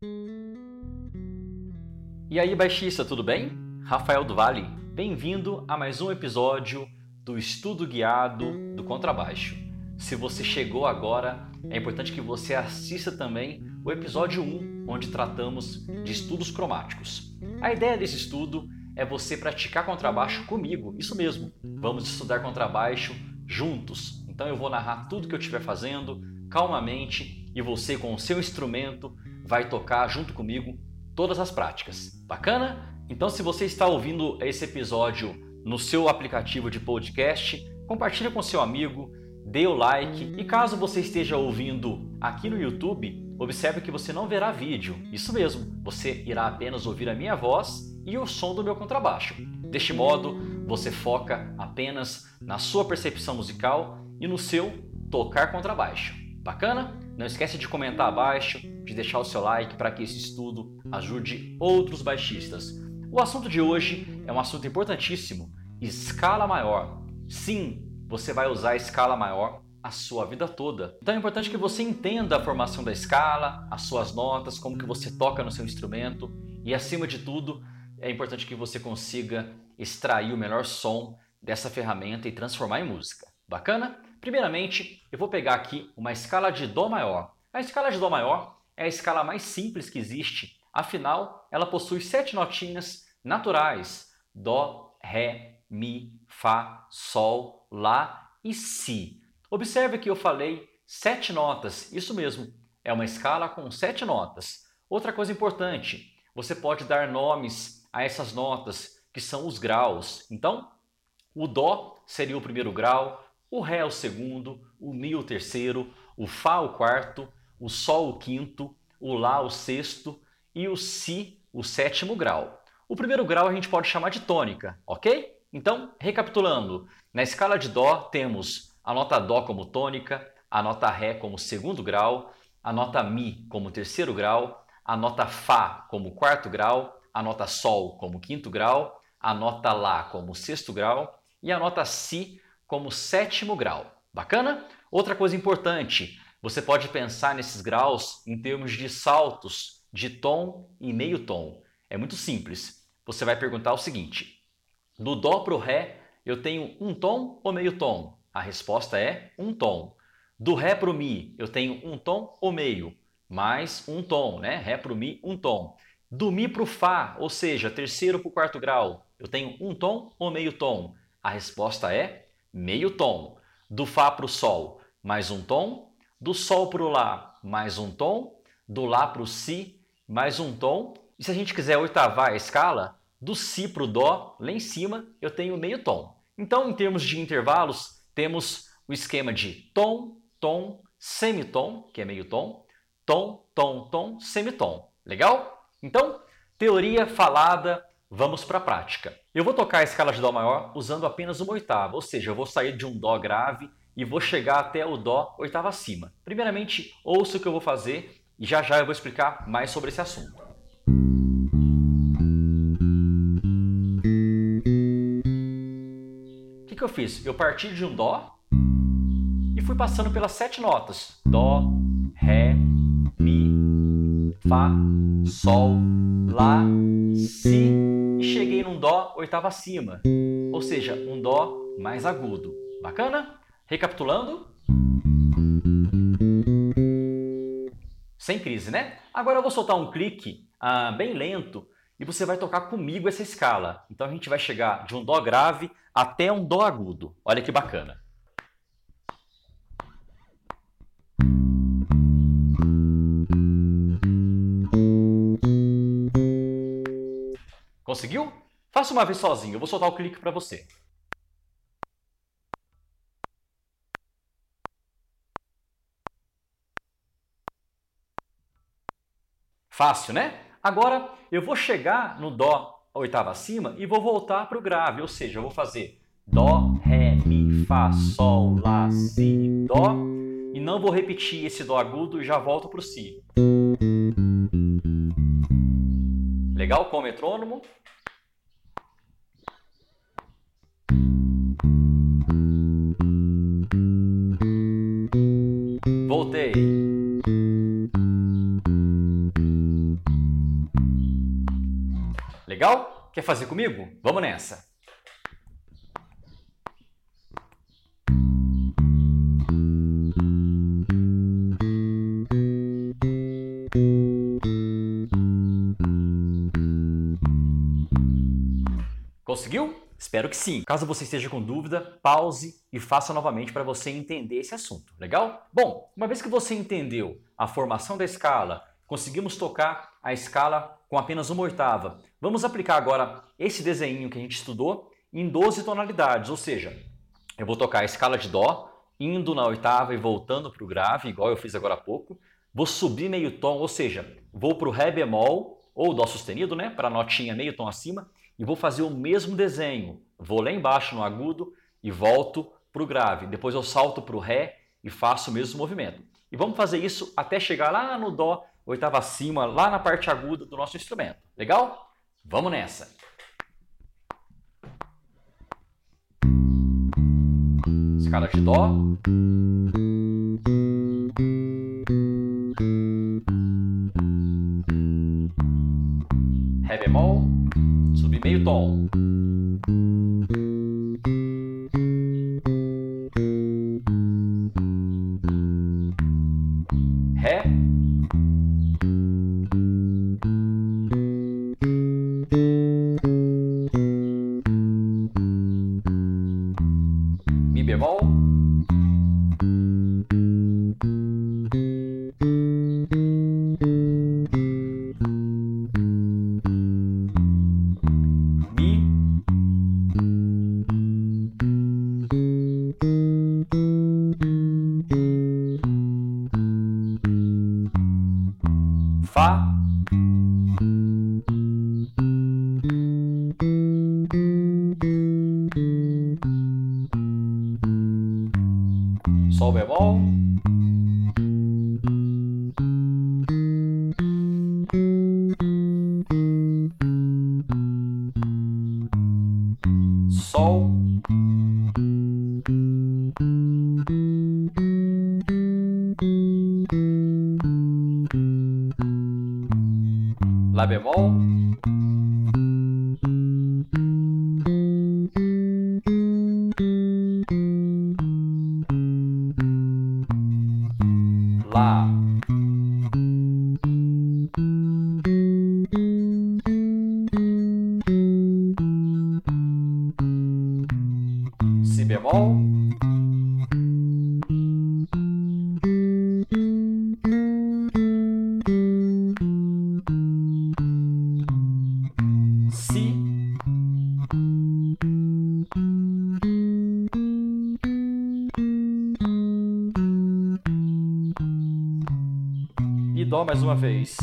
E aí, baixista, tudo bem? Rafael do Vale, bem-vindo a mais um episódio do estudo guiado do contrabaixo. Se você chegou agora, é importante que você assista também o episódio 1, onde tratamos de estudos cromáticos. A ideia desse estudo é você praticar contrabaixo comigo, isso mesmo. Vamos estudar contrabaixo juntos. Então eu vou narrar tudo que eu estiver fazendo calmamente e você com o seu instrumento vai tocar junto comigo todas as práticas. Bacana? Então, se você está ouvindo esse episódio no seu aplicativo de podcast, compartilhe com seu amigo, dê o like e caso você esteja ouvindo aqui no YouTube, observe que você não verá vídeo. Isso mesmo, você irá apenas ouvir a minha voz e o som do meu contrabaixo. Deste modo, você foca apenas na sua percepção musical e no seu tocar contrabaixo. Bacana? Não esquece de comentar abaixo, de deixar o seu like para que esse estudo ajude outros baixistas. O assunto de hoje é um assunto importantíssimo: escala maior. Sim, você vai usar a escala maior a sua vida toda. Então é importante que você entenda a formação da escala, as suas notas, como que você toca no seu instrumento e acima de tudo, é importante que você consiga extrair o melhor som dessa ferramenta e transformar em música. Bacana? Primeiramente, eu vou pegar aqui uma escala de Dó maior. A escala de Dó maior é a escala mais simples que existe, afinal, ela possui sete notinhas naturais: Dó, Ré, Mi, Fá, Sol, Lá e Si. Observe que eu falei sete notas, isso mesmo, é uma escala com sete notas. Outra coisa importante, você pode dar nomes a essas notas que são os graus. Então, o Dó seria o primeiro grau, o Ré o segundo, o Mi o terceiro, o Fá o quarto, o Sol o quinto, o Lá o sexto e o Si o sétimo grau. O primeiro grau a gente pode chamar de tônica, ok? Então, recapitulando, na escala de Dó temos a nota Dó como tônica, a nota Ré como segundo grau, a nota Mi como terceiro grau, a nota Fá como quarto grau, a nota Sol como quinto grau, a nota Lá como sexto grau e a nota Si como sétimo grau. Bacana? Outra coisa importante, você pode pensar nesses graus em termos de saltos de tom e meio tom. É muito simples. Você vai perguntar o seguinte: do Dó para o Ré, eu tenho um tom ou meio tom? A resposta é um tom. Do Ré para o Mi, eu tenho um tom ou meio? Mais um tom, né? Ré para o Mi, um tom. Do Mi para o Fá, ou seja, terceiro para o quarto grau, eu tenho um tom ou meio tom? A resposta é meio tom. Do Fá para o Sol, mais um tom. Do Sol para o Lá, mais um tom. Do Lá para o Si, mais um tom. E se a gente quiser oitavar a escala, do Si para o Dó, lá em cima, eu tenho meio tom. Então, em termos de intervalos, temos o esquema de tom, tom, semitom, que é meio tom, tom, tom, tom, semitom. Legal? Então, teoria falada, vamos para a prática. Eu vou tocar a escala de Dó maior usando apenas uma oitava, ou seja, eu vou sair de um Dó grave e vou chegar até o Dó oitava acima. Primeiramente, ouça o que eu vou fazer e já já eu vou explicar mais sobre esse assunto. O que, que eu fiz? Eu parti de um Dó e fui passando pelas sete notas: Dó, Ré, Mi, Fá, Sol, Lá, Si oitava acima, ou seja, um Dó mais agudo. Bacana? Recapitulando. Sem crise, né? Agora eu vou soltar um clique ah, bem lento e você vai tocar comigo essa escala. Então a gente vai chegar de um Dó grave até um Dó agudo. Olha que bacana. Conseguiu? Faça uma vez sozinho, eu vou soltar o clique para você. Fácil, né? Agora eu vou chegar no Dó oitava acima e vou voltar para o grave, ou seja, eu vou fazer Dó, Ré, Mi, Fá, Sol, Lá, Si, Dó e não vou repetir esse Dó agudo e já volto para o Si. Legal com o metrônomo? Voltei. Legal? Quer fazer comigo? Vamos nessa! Conseguiu? Espero que sim. Caso você esteja com dúvida, pause e faça novamente para você entender esse assunto. Legal? Bom, uma vez que você entendeu a formação da escala, conseguimos tocar a escala com apenas uma oitava. Vamos aplicar agora esse desenho que a gente estudou em 12 tonalidades, ou seja, eu vou tocar a escala de Dó, indo na oitava e voltando para o grave, igual eu fiz agora há pouco. Vou subir meio tom, ou seja, vou para o Ré bemol, ou Dó sustenido, né, para a notinha meio tom acima, e vou fazer o mesmo desenho. Vou lá embaixo no agudo e volto para o grave. Depois eu salto para o Ré e faço o mesmo movimento. E vamos fazer isso até chegar lá no Dó, oitava acima, lá na parte aguda do nosso instrumento. Legal? Vamos nessa! Escala de Dó. Ré bemol meio tom. Lá bemol. Mais uma vez.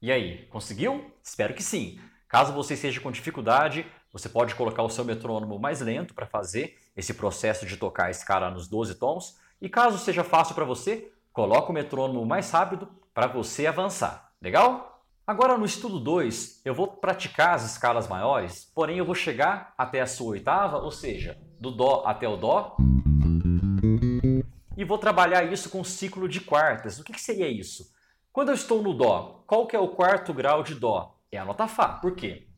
E aí, conseguiu? Espero que sim. Caso você esteja com dificuldade, você pode colocar o seu metrônomo mais lento para fazer esse processo de tocar a escala nos 12 tons. E caso seja fácil para você, coloque o metrônomo mais rápido para você avançar. Legal? Agora no estudo 2, eu vou praticar as escalas maiores, porém eu vou chegar até a sua oitava, ou seja, do Dó até o Dó, e vou trabalhar isso com o ciclo de quartas. O que, que seria isso? Quando eu estou no Dó, qual que é o quarto grau de Dó? É a nota Fá. Por quê?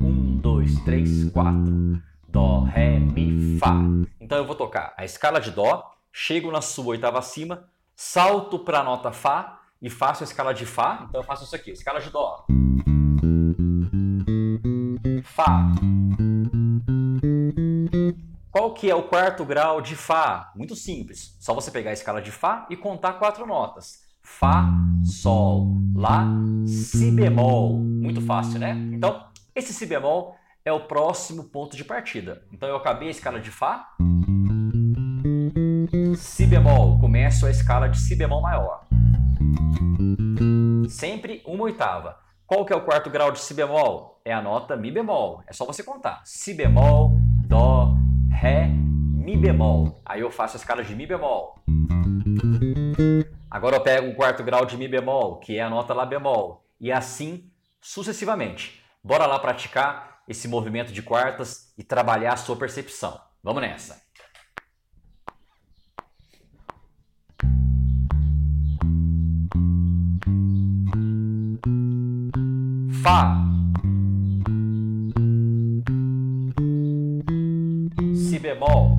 1, 2, 3, 4. Dó, Ré, Mi, Fá. Então eu vou tocar a escala de Dó, chego na sua oitava acima, salto para a nota Fá e faço a escala de Fá. Então eu faço isso aqui, escala de Dó. Fá. Qual que é o quarto grau de Fá? Muito simples. Só você pegar a escala de Fá e contar quatro notas. Fá, Sol, Lá, Si bemol. Muito fácil, né? Então, esse Si bemol é o próximo ponto de partida. Então, eu acabei a escala de Fá. Si bemol. Começo a escala de Si bemol maior. Sempre uma oitava. Qual que é o quarto grau de Si bemol? É a nota Mi bemol. É só você contar. Si bemol, Dó, Ré, Mi bemol. Aí eu faço a escala de Mi bemol. Agora eu pego o quarto grau de Mi bemol, que é a nota Lá bemol. E assim sucessivamente. Bora lá praticar esse movimento de quartas e trabalhar a sua percepção. Vamos nessa! Fá. Si bemol.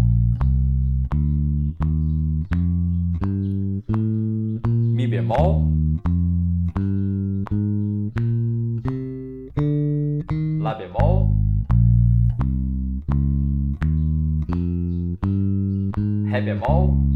Mi bemol. Lá bemol. Ré bemol.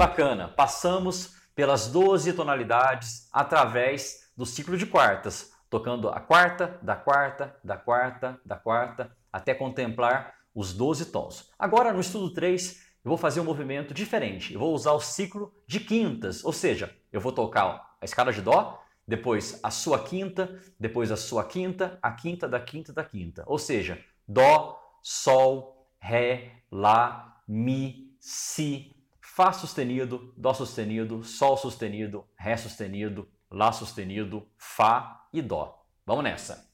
Bacana, passamos pelas 12 tonalidades através do ciclo de quartas, tocando a quarta, da quarta, da quarta, da quarta, até contemplar os 12 tons. Agora no estudo 3, eu vou fazer um movimento diferente. Eu vou usar o ciclo de quintas, ou seja, eu vou tocar a escala de Dó, depois a sua quinta, depois a sua quinta, a quinta da quinta da quinta. Ou seja, Dó, Sol, Ré, Lá, Mi, Si, Fá sustenido, Dó sustenido, Sol sustenido, Ré sustenido, Lá sustenido, Fá e Dó. Vamos nessa.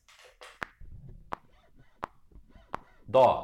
Dó.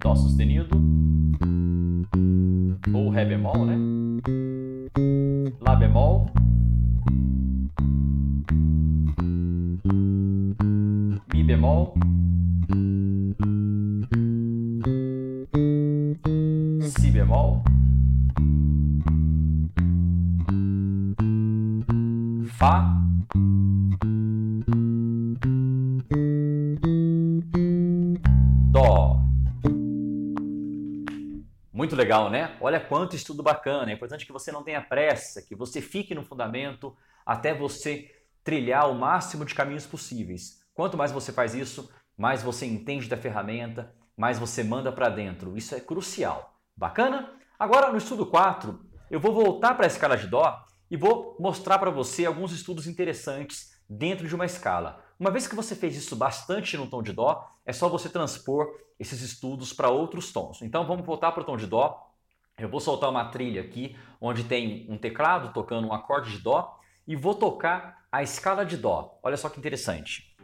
Dó sustenido. Ou Ré bemol, né? Lá bemol. Mi bemol. Quanto estudo bacana. É importante que você não tenha pressa, que você fique no fundamento até você trilhar o máximo de caminhos possíveis. Quanto mais você faz isso, mais você entende da ferramenta, mais você manda para dentro. Isso é crucial. Bacana? Agora no estudo 4, eu vou voltar para a escala de Dó e vou mostrar para você alguns estudos interessantes dentro de uma escala. Uma vez que você fez isso bastante no tom de Dó, é só você transpor esses estudos para outros tons. Então vamos voltar para o tom de Dó. Eu vou soltar uma trilha aqui onde tem um teclado tocando um acorde de Dó e vou tocar a escala de Dó. Olha só que interessante.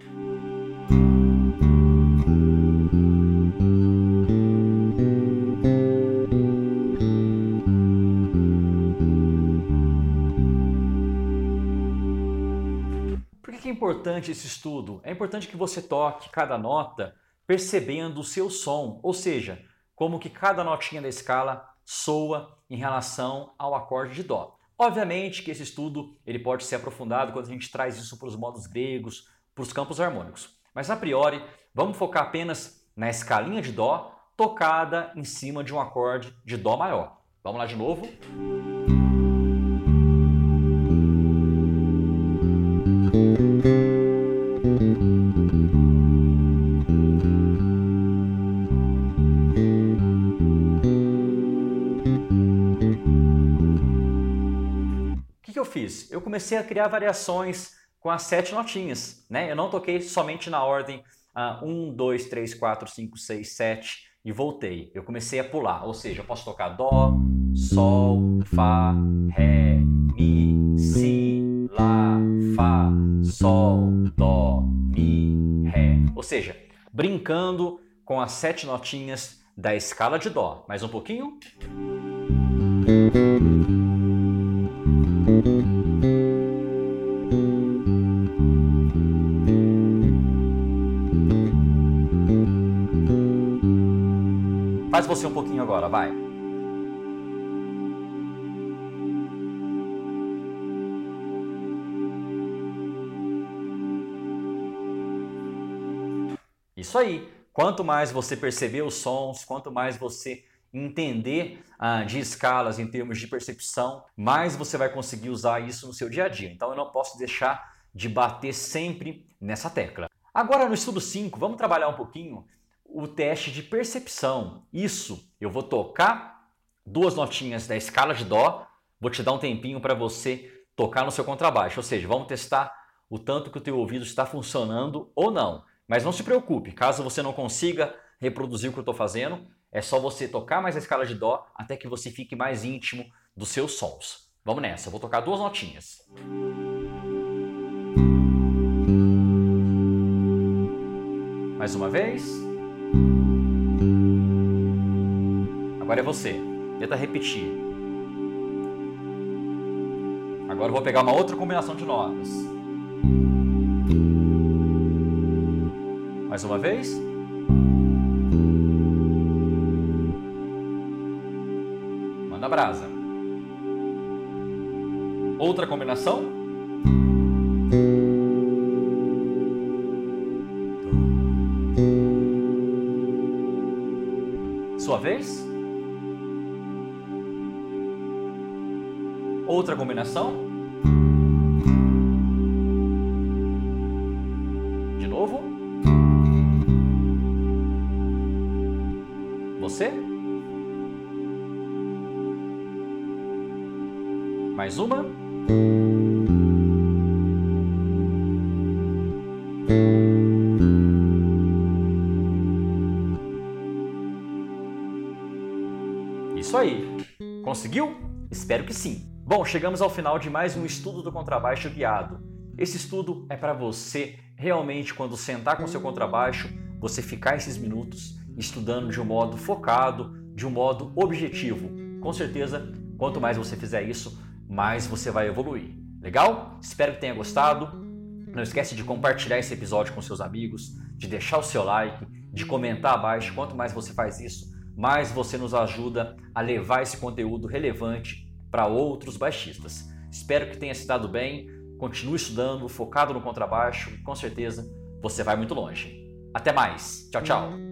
Por que é importante esse estudo? É importante que você toque cada nota percebendo o seu som, ou seja, como que cada notinha da escala soa em relação ao acorde de Dó. Obviamente que esse estudo ele pode ser aprofundado quando a gente traz isso para os modos gregos, para os campos harmônicos. Mas a priori, vamos focar apenas na escalinha de Dó tocada em cima de um acorde de Dó maior. Vamos lá de novo. Fiz? Eu comecei a criar variações com as sete notinhas. Né? Eu não toquei somente na ordem 1, 2, 3, 4, 5, 6, 7 e voltei. Eu comecei a pular, ou seja, eu posso tocar Dó, Sol, Fá, Ré, Mi, Si, Lá, Fá, Sol, Dó, Mi, Ré. Ou seja, brincando com as sete notinhas da escala de Dó. Mais um pouquinho. Faz você um pouquinho agora, vai. Isso aí. Quanto mais você perceber os sons, quanto mais você entender ah, de escalas em termos de percepção, mais você vai conseguir usar isso no seu dia a dia. Então eu não posso deixar de bater sempre nessa tecla. Agora no estudo 5, vamos trabalhar um pouquinho o teste de percepção. Isso, eu vou tocar duas notinhas da escala de dó, vou te dar um tempinho para você tocar no seu contrabaixo, ou seja, vamos testar o tanto que o teu ouvido está funcionando ou não. Mas não se preocupe, caso você não consiga reproduzir o que eu estou fazendo, é só você tocar mais a escala de Dó até que você fique mais íntimo dos seus sons. Vamos nessa, eu vou tocar duas notinhas. Mais uma vez. Agora é você. Tenta repetir. Agora eu vou pegar uma outra combinação de notas. Mais uma vez. Manda brasa. Outra combinação. Outra combinação. Você? Mais uma? Isso aí. Conseguiu? Espero que sim. Bom, chegamos ao final de mais um estudo do contrabaixo guiado. Esse estudo é para você realmente quando sentar com seu contrabaixo, você ficar esses minutos estudando de um modo focado, de um modo objetivo. Com certeza, quanto mais você fizer isso, mais você vai evoluir. Legal? Espero que tenha gostado. Não esquece de compartilhar esse episódio com seus amigos, de deixar o seu like, de comentar abaixo. Quanto mais você faz isso, mais você nos ajuda a levar esse conteúdo relevante para outros baixistas. Espero que tenha se dado bem. Continue estudando, focado no contrabaixo, com certeza você vai muito longe. Até mais. Tchau, tchau.